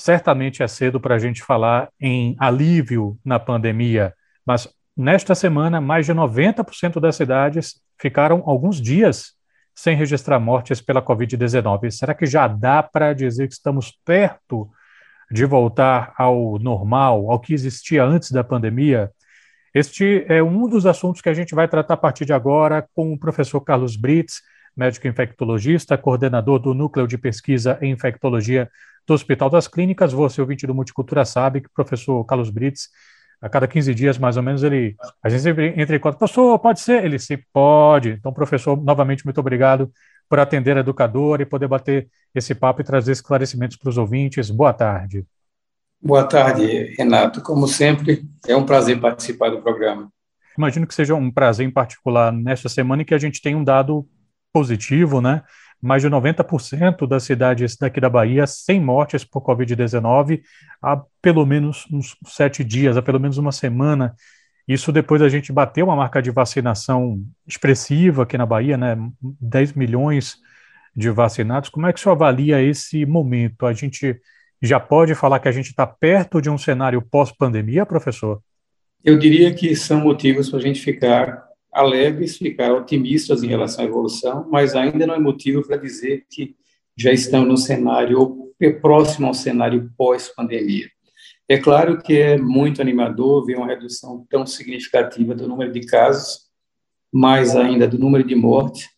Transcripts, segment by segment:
certamente é cedo para a gente falar em alívio na pandemia, mas nesta semana, mais de 90% das cidades ficaram alguns dias sem registrar mortes pela Covid-19. Será que já dá para dizer que estamos perto de voltar ao normal, ao que existia antes da pandemia? Este é um dos assuntos que a gente vai tratar a partir de agora com o professor Carlos Brits, médico infectologista, coordenador do Núcleo de Pesquisa em Infectologia do Hospital das Clínicas. Você, ouvinte do Multicultura, sabe que o professor Carlos Brits, a cada 15 dias, mais ou menos, ele, a gente sempre entra em contato, professor, pode ser? Ele sim, pode. Então, professor, novamente, muito obrigado por atender a educadora e poder bater esse papo e trazer esclarecimentos para os ouvintes. Boa tarde. Boa tarde, Renato. Como sempre, é um prazer participar do programa. Imagino que seja um prazer em particular nesta semana em que a gente tem um dado positivo, né? Mais de 90% das cidades daqui da Bahia sem mortes por Covid-19 há pelo menos uns sete dias, há pelo menos uma semana. Isso depois da gente bater uma marca de vacinação expressiva aqui na Bahia, né? 10 milhões de vacinados. Como é que o senhor avalia esse momento? A gente já pode falar que a gente está perto de um cenário pós-pandemia, professor? Eu diria que são motivos para a gente ficar alegres, ficar otimistas em relação à evolução, mas ainda não é motivo para dizer que já estamos no cenário próximo ao cenário pós-pandemia. É claro que é muito animador ver uma redução tão significativa do número de casos, mais ainda do número de mortes,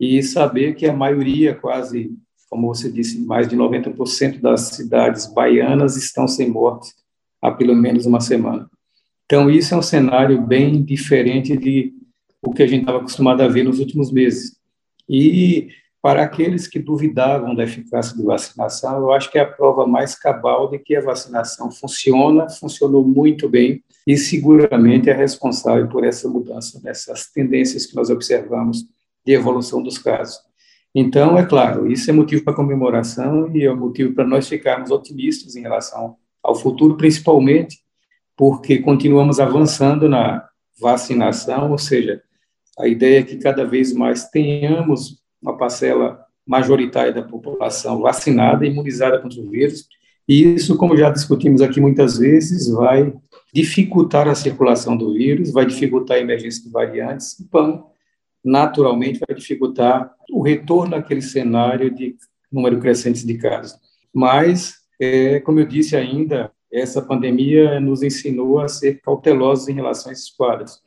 e saber que a maioria, quase como você disse, mais de 90% das cidades baianas estão sem morte há pelo menos uma semana. Então, isso é um cenário bem diferente de o que a gente estava acostumado a ver nos últimos meses. E para aqueles que duvidavam da eficácia da vacinação, eu acho que é a prova mais cabal de que a vacinação funciona, funcionou muito bem e seguramente é responsável por essa mudança, dessas tendências que nós observamos de evolução dos casos. Então, é claro, isso é motivo para comemoração e é motivo para nós ficarmos otimistas em relação ao futuro, principalmente porque continuamos avançando na vacinação, ou seja, a ideia é que cada vez mais tenhamos uma parcela majoritária da população vacinada, imunizada contra o vírus, e isso, como já discutimos aqui muitas vezes, vai dificultar a circulação do vírus, vai dificultar a emergência de variantes, então, naturalmente vai dificultar o retorno àquele cenário de número crescente de casos. Mas, é, como eu disse ainda, essa pandemia nos ensinou a ser cautelosos em relação a esses quadros,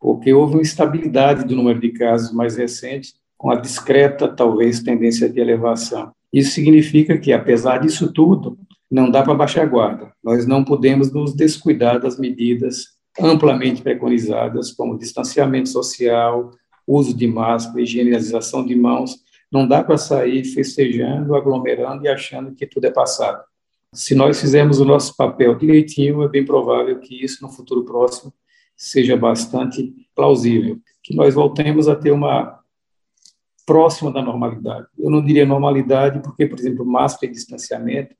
porque houve uma estabilidade do número de casos mais recente, com a discreta, talvez, tendência de elevação. Isso significa que, apesar disso tudo, não dá para baixar a guarda. Nós não podemos nos descuidar das medidas amplamente preconizadas, como distanciamento social, uso de máscara, higienização de mãos. Não dá para sair festejando, aglomerando e achando que tudo é passado. Se nós fizermos o nosso papel direitinho, é bem provável que isso no futuro próximo seja bastante plausível, que nós voltemos a ter uma próxima da normalidade. Eu não diria normalidade, porque, por exemplo, máscara e distanciamento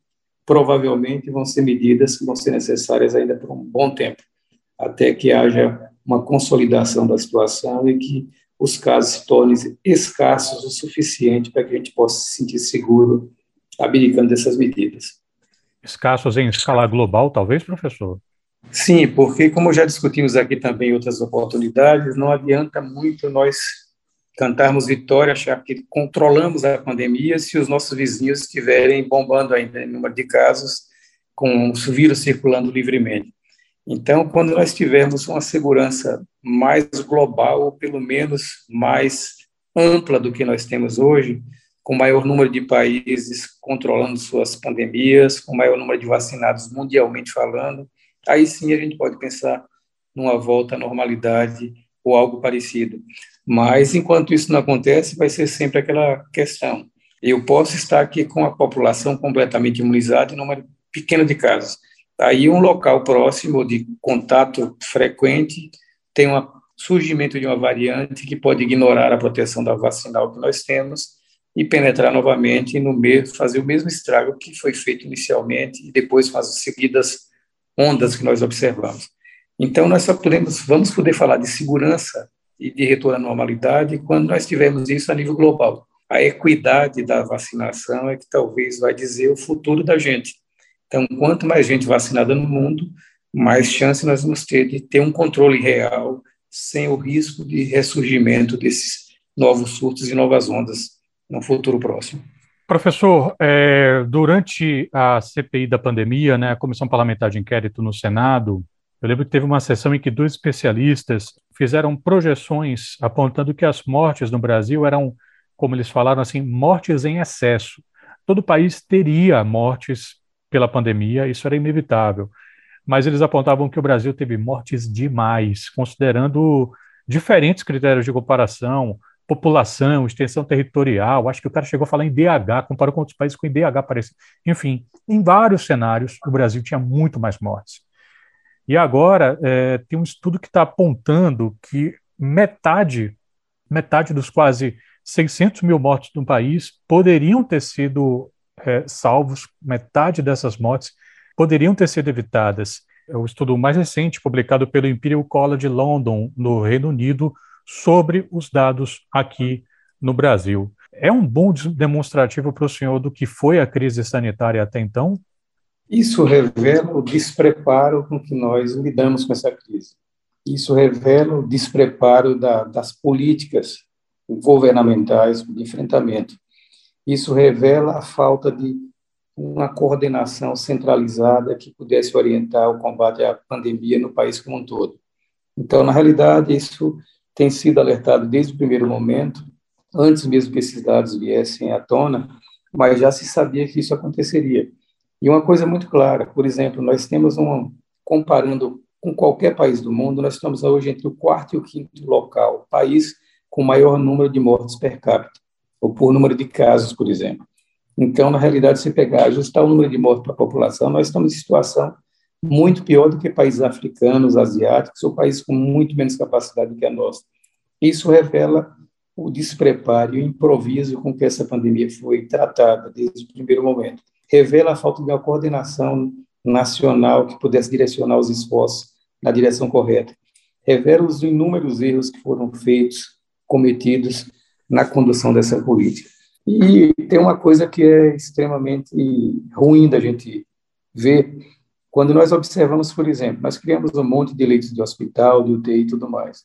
provavelmente vão ser medidas que vão ser necessárias ainda por um bom tempo, até que haja uma consolidação da situação e que os casos se tornem escassos o suficiente para que a gente possa se sentir seguro abdicando dessas medidas. Escassos em escala global, talvez, professor? Sim, porque, como já discutimos aqui também outras oportunidades, não adianta muito nós cantarmos vitória, achar que controlamos a pandemia se os nossos vizinhos estiverem bombando ainda em número de casos, com o vírus circulando livremente. Então, quando nós tivermos uma segurança mais global, ou pelo menos mais ampla do que nós temos hoje, com maior número de países controlando suas pandemias, com maior número de vacinados mundialmente falando, aí sim a gente pode pensar numa volta à normalidade ou algo parecido. Mas, enquanto isso não acontece, vai ser sempre aquela questão. Eu posso estar aqui com a população completamente imunizada em número pequeno de casos, Aí um local próximo de contato frequente tem um surgimento de uma variante que pode ignorar a proteção da vacinal que nós temos e penetrar novamente no meio, fazer o mesmo estrago que foi feito inicialmente e depois com as seguidas ondas que nós observamos. Então nós só podemos, vamos poder falar de segurança e de retorno à normalidade quando nós tivermos isso a nível global. A equidade da vacinação é que talvez vai dizer o futuro da gente Então, quanto mais gente vacinada no mundo, mais chance nós vamos ter de ter um controle real, sem o risco de ressurgimento desses novos surtos e novas ondas no futuro próximo. Professor, é, durante a CPI da pandemia, né, a Comissão Parlamentar de Inquérito no Senado, eu lembro que teve uma sessão em que dois especialistas fizeram projeções apontando que as mortes no Brasil eram, como eles falaram assim, mortes em excesso. Todo o país teria mortes pela pandemia, isso era inevitável mas eles apontavam que o Brasil teve mortes demais, considerando diferentes critérios de comparação, população, extensão territorial, acho que o cara chegou a falar em DH, comparou com outros países com IDH parecido. Enfim, em vários cenários, o Brasil tinha muito mais mortes. E agora é, tem um estudo que está apontando que metade, metade dos quase 600 mil mortos no país poderiam ter sido é, salvos, metade dessas mortes poderiam ter sido evitadas. É o estudo mais recente, publicado pelo Imperial College London, no Reino Unido, sobre os dados aqui no Brasil. É um bom demonstrativo para o senhor do que foi a crise sanitária até então? Isso revela o despreparo com que nós lidamos com essa crise. Isso revela o despreparo da, das políticas governamentais de enfrentamento. Isso revela a falta de uma coordenação centralizada que pudesse orientar o combate à pandemia no país como um todo. Então, na realidade, isso tem sido alertado desde o primeiro momento, antes mesmo que esses dados viessem à tona, mas já se sabia que isso aconteceria. E uma coisa muito clara, por exemplo, nós temos um, comparando com qualquer país do mundo, nós estamos hoje entre o quarto e o quinto local, país com maior número de mortes per capita, ou por número de casos, por exemplo. Então, na realidade, se pegar, ajustar o número de mortos para a população, nós estamos em situação muito pior do que países africanos, asiáticos, ou países com muito menos capacidade do que a nossa. Isso revela o despreparo e o improviso com que essa pandemia foi tratada desde o primeiro momento. Revela a falta de uma coordenação nacional que pudesse direcionar os esforços na direção correta. Revela os inúmeros erros que foram feitos, cometidos na condução dessa política. E tem uma coisa que é extremamente ruim da gente ver, quando nós observamos, por exemplo, nós criamos um monte de leitos de hospital, de UTI e tudo mais,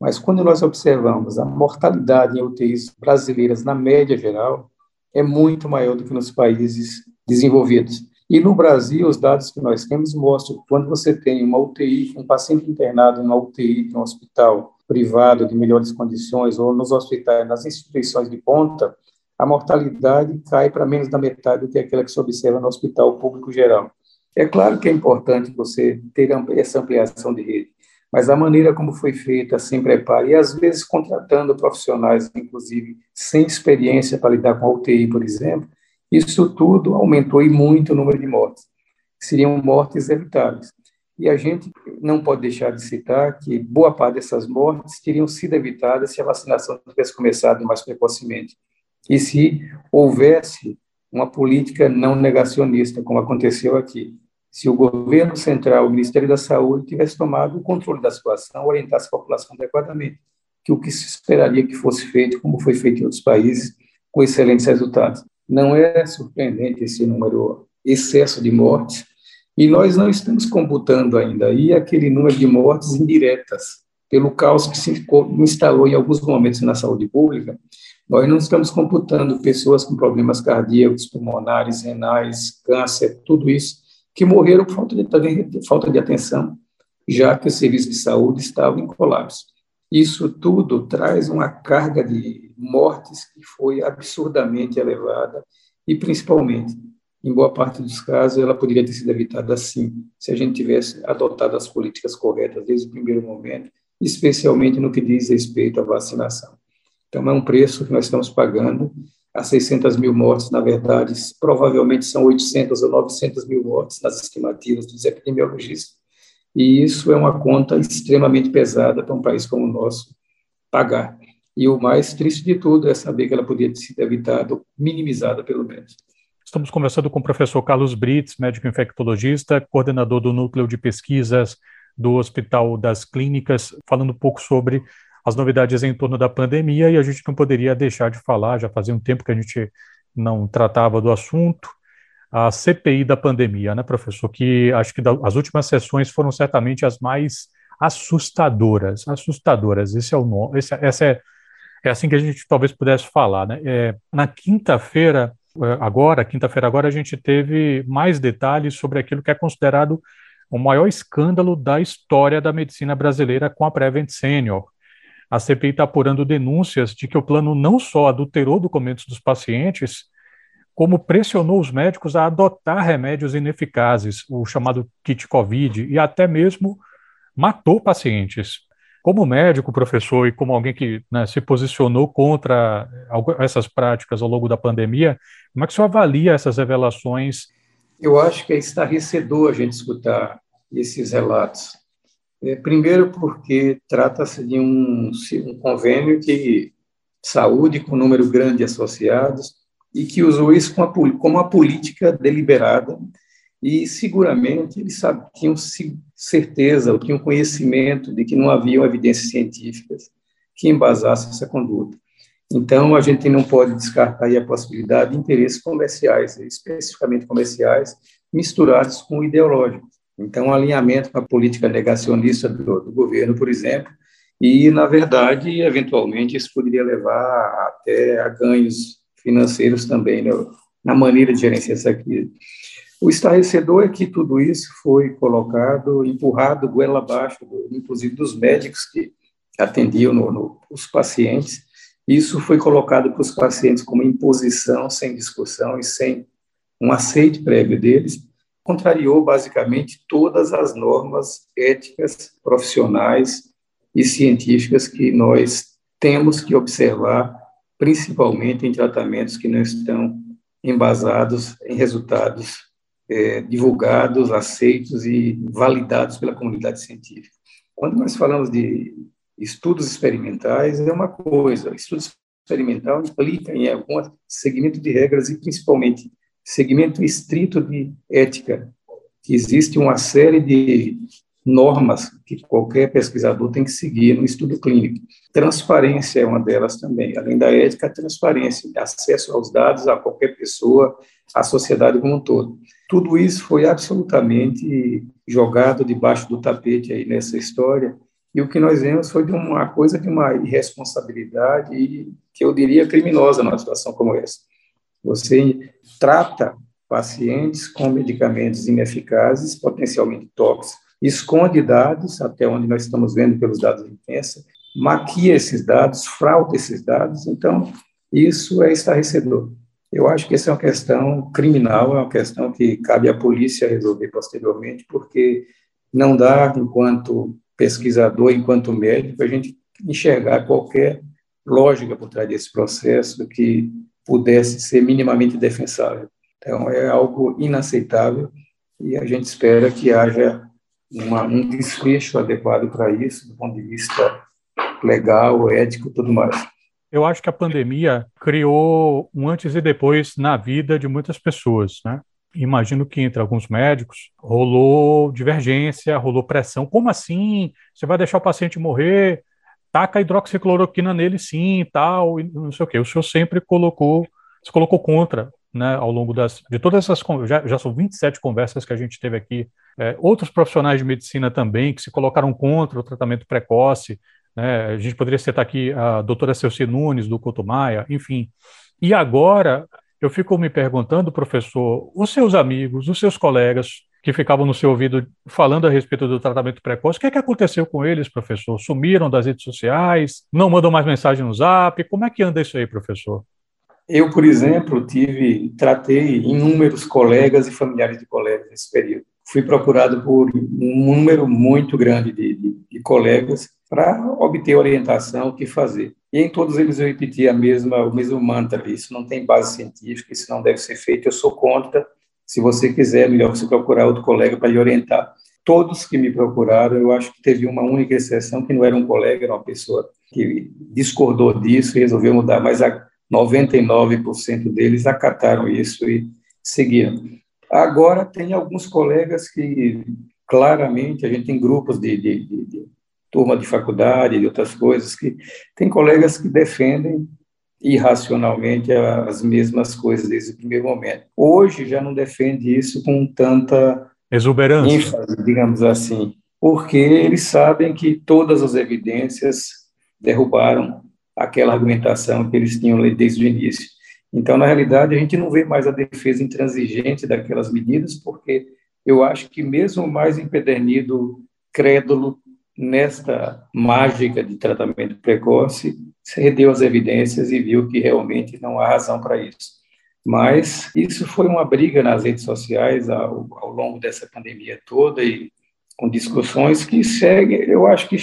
mas quando nós observamos a mortalidade em UTIs brasileiras, na média geral, é muito maior do que nos países desenvolvidos. E no Brasil, os dados que nós temos mostram que quando você tem uma UTI, um paciente internado em uma UTI, em um hospital privado de melhores condições, ou nos hospitais, nas instituições de ponta, a mortalidade cai para menos da metade do que aquela que se observa no hospital público geral. É claro que é importante você ter essa ampliação de rede, mas a maneira como foi feita, sem preparo, e às vezes contratando profissionais, inclusive, sem experiência para lidar com a UTI, por exemplo, isso tudo aumentou e muito o número de mortes. Seriam mortes evitáveis. E a gente não pode deixar de citar que boa parte dessas mortes teriam sido evitadas se a vacinação tivesse começado mais precocemente e se houvesse uma política não negacionista, como aconteceu aqui. Se o governo central, o Ministério da Saúde, tivesse tomado o controle da situação, orientasse a população adequadamente, que o que se esperaria que fosse feito, como foi feito em outros países, com excelentes resultados. Não é surpreendente esse número, excesso de mortes, e nós não estamos computando ainda aí aquele número de mortes indiretas, pelo caos que se instalou em alguns momentos na saúde pública, nós não estamos computando pessoas com problemas cardíacos, pulmonares, renais, câncer, tudo isso, que morreram por falta de, falta de atenção, já que o serviço de saúde estava em colapso. Isso tudo traz uma carga de mortes que foi absurdamente elevada e, principalmente, em boa parte dos casos, ela poderia ter sido evitada assim, se a gente tivesse adotado as políticas corretas desde o primeiro momento, especialmente no que diz respeito à vacinação. Então, é um preço que nós estamos pagando. As 600 mil mortes, na verdade, provavelmente são 800 ou 900 mil mortes nas estimativas dos epidemiologistas. E isso é uma conta extremamente pesada para um país como o nosso pagar. E o mais triste de tudo é saber que ela podia ter sido evitada, minimizada pelo menos. Estamos conversando com o professor Carlos Brits, médico infectologista, coordenador do Núcleo de Pesquisas do Hospital das Clínicas, falando um pouco sobre as novidades em torno da pandemia e a gente não poderia deixar de falar, já fazia um tempo que a gente não tratava do assunto. a CPI da pandemia, né, professor? Que acho que as últimas sessões foram certamente as mais assustadoras, assustadoras. Esse é o nome, esse, essa é, é assim que a gente talvez pudesse falar, né? É, na quinta-feira, é, agora, quinta-feira agora, a gente teve mais detalhes sobre aquilo que é considerado o maior escândalo da história da medicina brasileira com a Prevent Senior. A CPI está apurando denúncias de que o plano não só adulterou documentos dos pacientes, como pressionou os médicos a adotar remédios ineficazes, o chamado kit COVID, e até mesmo matou pacientes. Como médico, professor, e como alguém que né, se posicionou contra essas práticas ao longo da pandemia, como é que o senhor avalia essas revelações? Eu acho que é estarrecedor a gente escutar esses relatos. É, primeiro, porque trata-se de um, um convênio que saúde com número grande de associados, e que usou isso como uma política deliberada e seguramente eles sabe, tinham certeza ou tinham conhecimento de que não haviam evidências científicas que embasassem essa conduta. Então, a gente não pode descartar a possibilidade de interesses comerciais, especificamente comerciais, misturados com ideológicos. Então, alinhamento com a política negacionista do, do governo, por exemplo, e, na verdade, eventualmente, isso poderia levar até a ganhos financeiros também, né, na maneira de gerenciar essa crise. O estarrecedor é que tudo isso foi colocado, empurrado goela abaixo, inclusive dos médicos que atendiam no, no, os pacientes. Isso foi colocado para os pacientes como imposição, sem discussão e sem um aceite prévio deles. Contrariou basicamente todas as normas éticas, profissionais e científicas que nós temos que observar principalmente em tratamentos que não estão embasados em resultados é, divulgados, aceitos e validados pela comunidade científica. Quando nós falamos de estudos experimentais, é uma coisa, estudo experimental implica em algum segmento de regras e, principalmente, segmento estrito de ética, que existe uma série de normas que qualquer pesquisador tem que seguir no estudo clínico. Transparência é uma delas também. Além da ética, a transparência, acesso aos dados a qualquer pessoa, à sociedade como um todo. Tudo isso foi absolutamente jogado debaixo do tapete aí nessa história. E o que nós vemos foi de uma coisa de uma irresponsabilidade e que eu diria criminosa numa situação como essa. Você trata pacientes com medicamentos ineficazes, potencialmente tóxicos, esconde dados, até onde nós estamos vendo pelos dados de imprensa, maquia esses dados, frauda esses dados, então isso é estarrecedor. Eu acho que essa é uma questão criminal, é uma questão que cabe à polícia resolver posteriormente, porque não dá, enquanto pesquisador, enquanto médico, a gente enxergar qualquer lógica por trás desse processo que pudesse ser minimamente defensável. Então, é algo inaceitável e a gente espera que haja uma, um desfecho adequado para isso, do ponto de vista legal, ético tudo mais. Eu acho que a pandemia criou um antes e depois na vida de muitas pessoas, né? Imagino que entre alguns médicos rolou divergência, rolou pressão. Como assim? Você vai deixar o paciente morrer? Taca hidroxicloroquina nele sim, tal, e não sei o quê. O senhor sempre colocou, se colocou contra né, ao longo das, de todas essas já, já são 27 conversas que a gente teve aqui, é, outros profissionais de medicina também que se colocaram contra o tratamento precoce, né, a gente poderia citar aqui a doutora Celci Nunes, do Cotomaia, enfim. E agora, eu fico me perguntando, professor, os seus amigos, os seus colegas que ficavam no seu ouvido falando a respeito do tratamento precoce, o que é que aconteceu com eles, professor? Sumiram das redes sociais? Não mandam mais mensagem no zap? Como é que anda isso aí, professor? Eu, por exemplo, tive, tratei inúmeros colegas e familiares de colegas nesse período. Fui procurado por um número muito grande de, de, de colegas para obter orientação, o que fazer. E em todos eles eu repeti a mesma, o mesmo mantra: isso não tem base científica, isso não deve ser feito, eu sou contra. Se você quiser, é melhor você procurar outro colega para lhe orientar. Todos que me procuraram, eu acho que teve uma única exceção, que não era um colega, era uma pessoa que discordou disso e resolveu mudar, mas a 99% deles acataram isso e seguiram. Agora, tem alguns colegas que, claramente, a gente tem grupos de, de, de, de turma de faculdade, de outras coisas, que tem colegas que defendem irracionalmente as mesmas coisas desde o primeiro momento. Hoje já não defende isso com tanta exuberância, ênfase, digamos assim, porque eles sabem que todas as evidências derrubaram aquela argumentação que eles tinham desde o início. Então, na realidade, a gente não vê mais a defesa intransigente daquelas medidas, porque eu acho que mesmo o mais empedernido crédulo nesta mágica de tratamento precoce, cedeu as evidências e viu que realmente não há razão para isso. Mas isso foi uma briga nas redes sociais ao, ao longo dessa pandemia toda e com discussões que seguem, eu acho que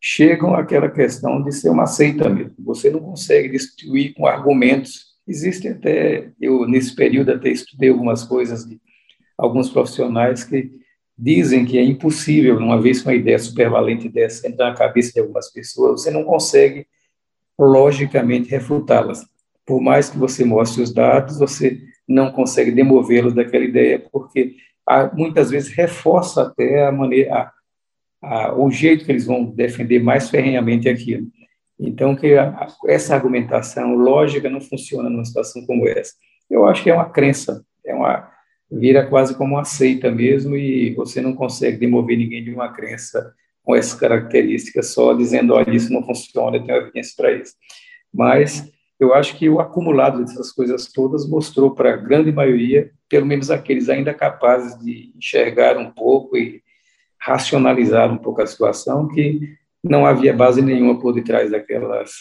chegam àquela questão de ser uma seita mesmo. Você não consegue destruir com argumentos. Existe até, eu nesse período até estudei algumas coisas de alguns profissionais que dizem que é impossível, uma vez que uma ideia supervalente dessa entrar na cabeça de algumas pessoas, você não consegue logicamente refutá-las. Por mais que você mostre os dados, você não consegue demovê-los daquela ideia, porque muitas vezes reforça até a maneira, a, a, o jeito que eles vão defender mais ferrenhamente aquilo. Então, que a, essa argumentação lógica não funciona numa situação como essa. Eu acho que é uma crença, é uma vira quase como uma seita mesmo e você não consegue demover ninguém de uma crença com essas características só dizendo, olha, isso não funciona, eu tenho evidência para isso. Mas eu acho que o acumulado dessas coisas todas mostrou para a grande maioria, pelo menos aqueles ainda capazes de enxergar um pouco e racionalizar um pouco a situação, que não havia base nenhuma por detrás daquelas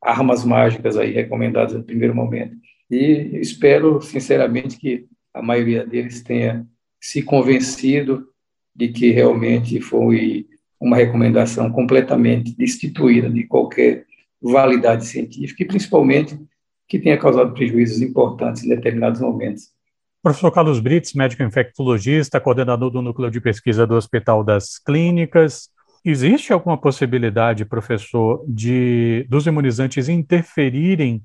armas mágicas aí recomendadas no primeiro momento. E espero, sinceramente, que a maioria deles tenha se convencido de que realmente foi uma recomendação completamente destituída de qualquer validade científica e, principalmente, que tenha causado prejuízos importantes em determinados momentos. Professor Carlos Brits, médico infectologista, coordenador do Núcleo de Pesquisa do Hospital das Clínicas. Existe alguma possibilidade, professor, de dos imunizantes interferirem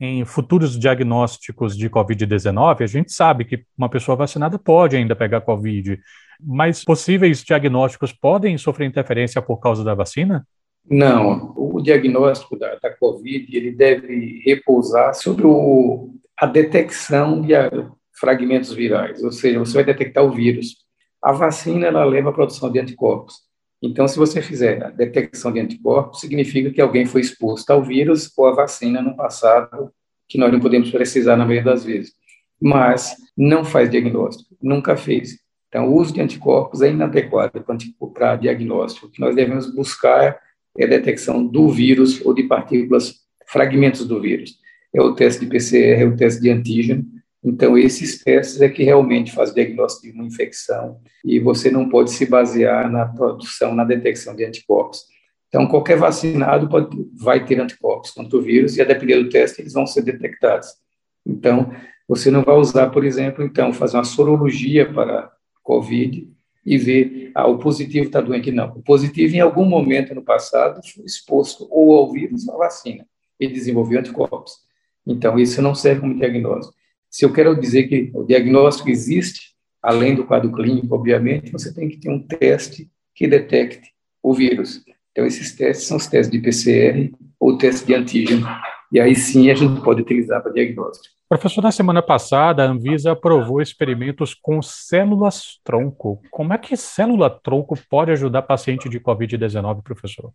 em futuros diagnósticos de Covid-19, a gente sabe que uma pessoa vacinada pode ainda pegar Covid, mas possíveis diagnósticos podem sofrer interferência por causa da vacina? Não, o diagnóstico da, da Covid ele deve repousar sobre o, a detecção de fragmentos virais, ou seja, você vai detectar o vírus. A vacina ela leva à produção de anticorpos. Então, se você fizer a detecção de anticorpos, significa que alguém foi exposto ao vírus ou à vacina no passado, que nós não podemos precisar na maioria das vezes. Mas não faz diagnóstico, nunca fez. Então, o uso de anticorpos é inadequado para diagnóstico. O que nós devemos buscar é a detecção do vírus ou de partículas, fragmentos do vírus. É o teste de PCR, é o teste de antígeno, então, esses testes é que realmente faz diagnóstico de uma infecção e você não pode se basear na produção, na detecção de anticorpos. Então, qualquer vacinado pode, vai ter anticorpos contra o vírus e, a depender do teste, eles vão ser detectados. Então, você não vai usar, por exemplo, então, fazer uma sorologia para COVID e ver, ah, o positivo está doente. Não, o positivo, em algum momento no passado, foi exposto ou ao vírus ou à vacina e desenvolveu anticorpos. Então, isso não serve como diagnóstico. Se eu quero dizer que o diagnóstico existe, além do quadro clínico, obviamente, você tem que ter um teste que detecte o vírus. Então, esses testes são os testes de PCR ou teste de antígeno. E aí sim a gente pode utilizar para diagnóstico. Professor, na semana passada, a Anvisa aprovou experimentos com células-tronco. Como é que célula-tronco pode ajudar paciente de Covid-19, professor?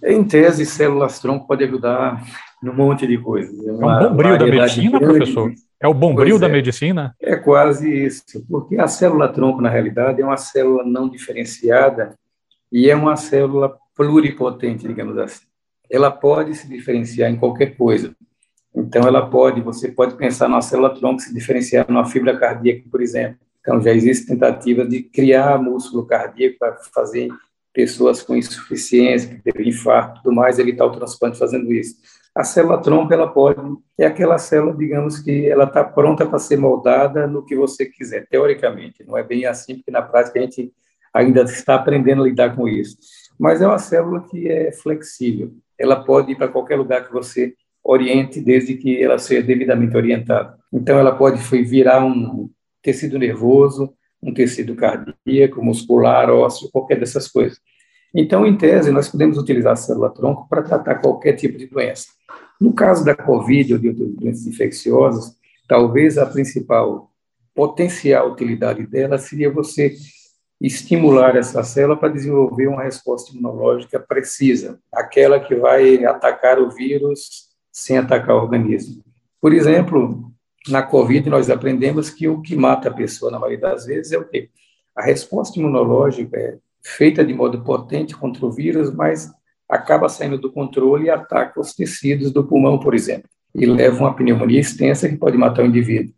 Em tese, células-tronco pode ajudar num monte de coisas. É, é um bom brilho da medicina, professor? É o bombril é. da medicina? É quase isso, porque a célula-tronco, na realidade, é uma célula não diferenciada e é uma célula pluripotente, digamos assim. Ela pode se diferenciar em qualquer coisa. Então, ela pode, você pode pensar numa célula-tronco se diferenciar numa fibra cardíaca, por exemplo. Então, já existem tentativas de criar músculo cardíaco para fazer pessoas com insuficiência, que teve infarto, tudo mais, evitar o transplante fazendo isso a célula tronco ela pode é aquela célula, digamos que ela está pronta para ser moldada no que você quiser, teoricamente. Não é bem assim, porque na prática a gente ainda está aprendendo a lidar com isso. Mas é uma célula que é flexível. Ela pode ir para qualquer lugar que você oriente, desde que ela seja devidamente orientada. Então, ela pode virar um tecido nervoso, um tecido cardíaco, muscular, ósseo, qualquer dessas coisas. Então, em tese, nós podemos utilizar a célula-tronco para tratar qualquer tipo de doença. No caso da Covid ou de outras doenças infecciosas, talvez a principal potencial utilidade dela seria você estimular essa célula para desenvolver uma resposta imunológica precisa, aquela que vai atacar o vírus sem atacar o organismo. Por exemplo, na Covid, nós aprendemos que o que mata a pessoa, na maioria das vezes, é o quê? A resposta imunológica é feita de modo potente contra o vírus, mas acaba saindo do controle e ataca os tecidos do pulmão, por exemplo, e leva uma pneumonia extensa que pode matar o indivíduo.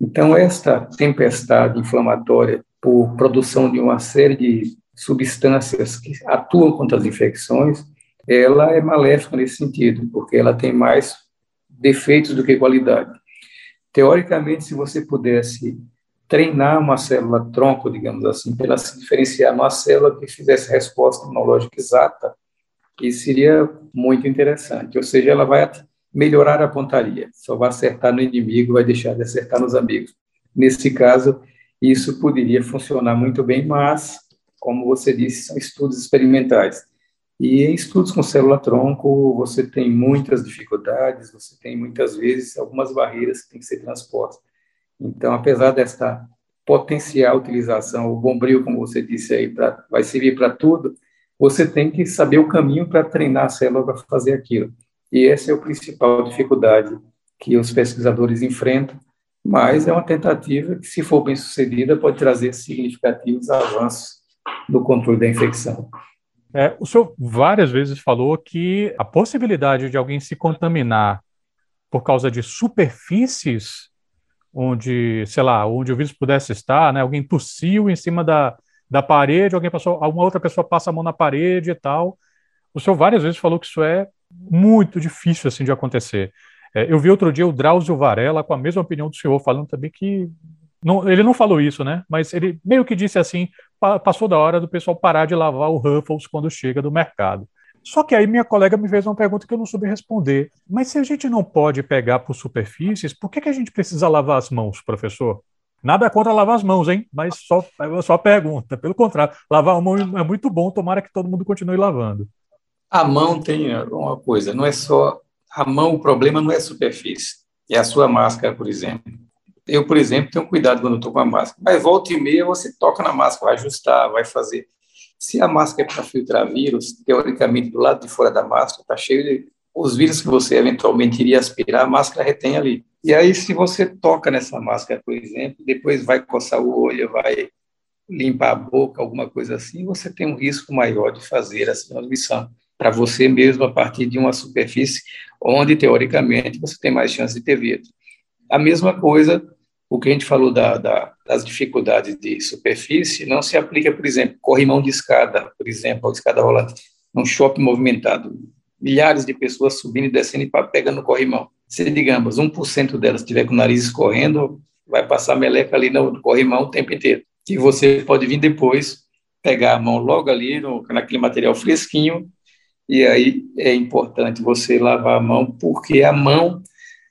Então, esta tempestade inflamatória por produção de uma série de substâncias que atuam contra as infecções, ela é maléfica nesse sentido, porque ela tem mais defeitos do que qualidade. Teoricamente, se você pudesse treinar uma célula tronco, digamos assim, para ela se diferenciar numa célula que fizesse resposta imunológica exata, isso seria muito interessante. Ou seja, ela vai melhorar a pontaria, só vai acertar no inimigo, vai deixar de acertar nos amigos. Nesse caso, isso poderia funcionar muito bem, mas, como você disse, são estudos experimentais. E em estudos com célula-tronco, você tem muitas dificuldades, você tem muitas vezes algumas barreiras que têm que ser transpostas. Então, apesar desta potencial utilização, o bombril, como você disse aí, pra, vai servir para tudo, você tem que saber o caminho para treinar a célula para fazer aquilo. E essa é a principal dificuldade que os pesquisadores enfrentam, mas é uma tentativa que, se for bem sucedida, pode trazer significativos avanços no controle da infecção. É, o senhor várias vezes falou que a possibilidade de alguém se contaminar por causa de superfícies onde, sei lá, onde o vírus pudesse estar, né? Alguém tossiu em cima da, da parede, alguém passou, alguma outra pessoa passa a mão na parede e tal. O senhor várias vezes falou que isso é muito difícil assim de acontecer. É, eu vi outro dia o Drauzio Varela com a mesma opinião do senhor, falando também que. Não, ele não falou isso, né? Mas ele meio que disse assim: pa, passou da hora do pessoal parar de lavar o Ruffles quando chega do mercado. Só que aí minha colega me fez uma pergunta que eu não soube responder. Mas se a gente não pode pegar por superfícies, por que, que a gente precisa lavar as mãos, professor? Nada contra lavar as mãos, hein? Mas só, só pergunta. Pelo contrário, lavar a mão é muito bom, tomara que todo mundo continue lavando. A mão tem uma coisa, não é só a mão, o problema não é a superfície, é a sua máscara, por exemplo. Eu, por exemplo, tenho cuidado quando estou com a máscara, mas volta e meia você toca na máscara, vai ajustar, vai fazer. Se a máscara é para filtrar vírus, teoricamente, do lado de fora da máscara está cheio de os vírus que você eventualmente iria aspirar, a máscara retém ali. E aí, se você toca nessa máscara, por exemplo, depois vai coçar o olho, vai limpar a boca, alguma coisa assim, você tem um risco maior de fazer essa transmissão para você mesmo a partir de uma superfície onde, teoricamente, você tem mais chance de ter vírus. A mesma coisa, o que a gente falou da, da, das dificuldades de superfície, não se aplica, por exemplo, corrimão de escada, por exemplo, ou escada rolante, num shopping movimentado. Milhares de pessoas subindo e descendo e pegando no corrimão. Se, digamos, 1% delas estiver com o nariz escorrendo, vai passar meleca ali no corrimão o tempo inteiro. E você pode vir depois, pegar a mão logo ali, no, naquele material fresquinho, e aí é importante você lavar a mão, porque a mão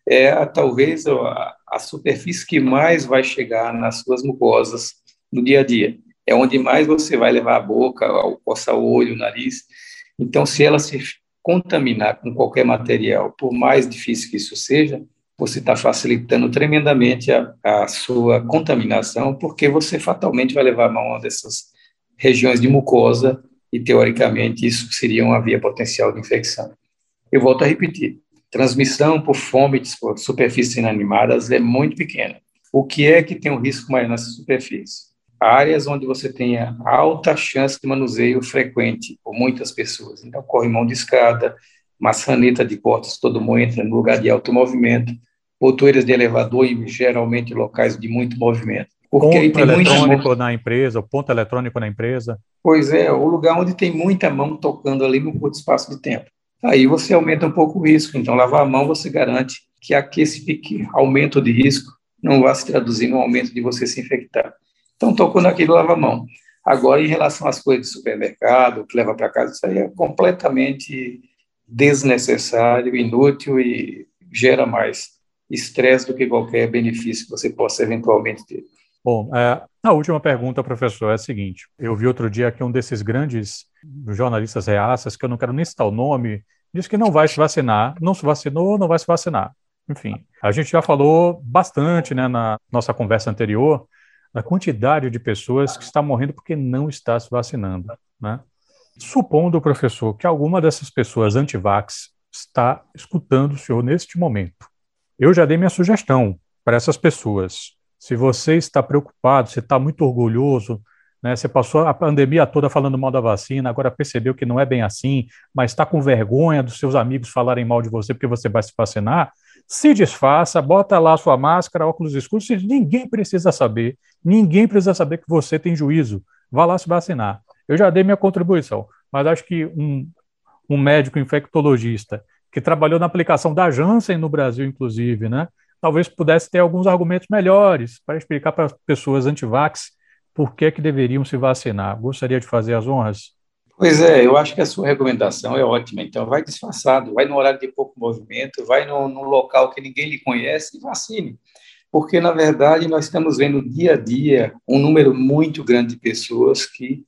é talvez a, a superfície que mais vai chegar nas suas mucosas no dia a dia. É onde mais você vai levar a boca, o olho, o nariz. Então, se ela se contaminar com qualquer material, por mais difícil que isso seja, você está facilitando tremendamente a, a, sua contaminação, porque você fatalmente vai levar a mão dessas regiões de mucosa e, teoricamente, isso seria uma via potencial de infecção. Eu volto a repetir: transmissão por fome de superfícies inanimadas é muito pequena. O que é que tem um risco maior nessa superfície? Áreas onde você tenha alta chance de manuseio frequente por muitas pessoas. Então, corrimão de escada, maçaneta de portas, todo mundo entra no lugar de alto movimento, potoeiras de elevador e geralmente locais de muito movimento. Porque ponto tem eletrônico na empresa, o ponto eletrônico na empresa. Pois é, o lugar onde tem muita mão tocando ali no curto espaço de tempo. Aí você aumenta um pouco o risco. Então, lavar a mão você garante que esse aumento de risco não vai se traduzir no aumento de você se infectar. Então, tocou naquele lava a mão. Agora, em relação às coisas de supermercado, que leva para casa, isso aí é completamente desnecessário, inútil e gera mais estresse do que qualquer benefício que você possa eventualmente ter. Bom, é, a última pergunta, professor, é a seguinte: eu vi outro dia que um desses grandes jornalistas reaças, que eu não quero nem citar o nome, diz que não vai se vacinar, não se vacinou, não vai se vacinar. Enfim, a gente já falou bastante né, na nossa conversa anterior da quantidade de pessoas que está morrendo porque não está se vacinando. Né? Supondo, professor, que alguma dessas pessoas anti-vax está escutando o senhor neste momento, eu já dei minha sugestão para essas pessoas. Se você está preocupado, se está muito orgulhoso, né, você passou a pandemia toda falando mal da vacina, agora percebeu que não é bem assim, mas está com vergonha dos seus amigos falarem mal de você porque você vai se vacinar, se desfaça, bota lá sua máscara, óculos escuros, ninguém precisa saber, ninguém precisa saber que você tem juízo, vá lá se vacinar. Eu já dei minha contribuição, mas acho que um, um médico infectologista que trabalhou na aplicação da Janssen no Brasil, inclusive, né, talvez pudesse ter alguns argumentos melhores para explicar para as pessoas antivax por que, que deveriam se vacinar. Gostaria de fazer as honras? Pois é, eu acho que a sua recomendação é ótima. Então, vai disfarçado, vai no horário de pouco movimento, vai no, no local que ninguém lhe conhece e vacine. Porque, na verdade, nós estamos vendo dia a dia um número muito grande de pessoas que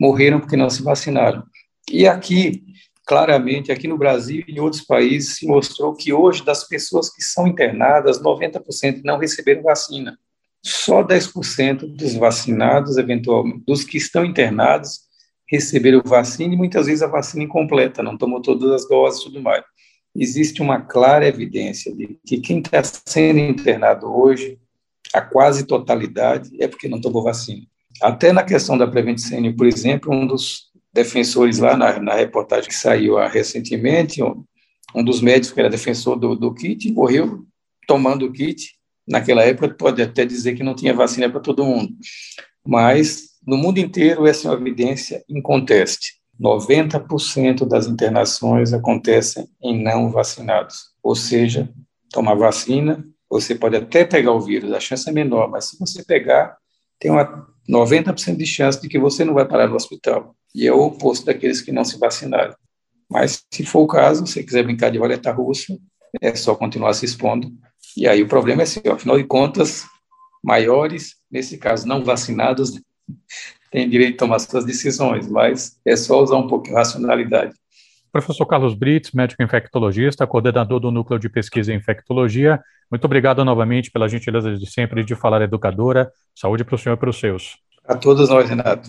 morreram porque não se vacinaram. E aqui, claramente, aqui no Brasil e em outros países, se mostrou que hoje, das pessoas que são internadas, 90% não receberam vacina. Só 10% dos vacinados, eventualmente, dos que estão internados, receberam vacina e muitas vezes a vacina incompleta, não tomou todas as doses e tudo mais. Existe uma clara evidência de que quem está sendo internado hoje, a quase totalidade, é porque não tomou vacina. Até na questão da Prevent Senior, por exemplo, um dos defensores lá na, na reportagem que saiu recentemente, um, um, dos médicos que era defensor do, do kit, morreu tomando o kit. Naquela época, pode até dizer que não tinha vacina para todo mundo. Mas no mundo inteiro, essa é uma evidência inconteste. 90% das internações acontecem em não vacinados. Ou seja, tomar vacina, você pode até pegar o vírus, a chance é menor, mas se você pegar, tem uma 90% de chance de que você não vai parar no hospital. E é o oposto daqueles que não se vacinaram. Mas, se for o caso, se quiser brincar de roleta russa, é só continuar se expondo. E aí o problema é assim, afinal de contas, maiores, nesse caso não vacinados, tem direito de tomar suas decisões, mas é só usar um pouco de racionalidade. Professor Carlos Brits, médico infectologista, coordenador do Núcleo de Pesquisa em Infectologia, muito obrigado novamente pela gentileza de sempre de falar educadora. Saúde para o senhor e para os seus. A todos nós, Renato.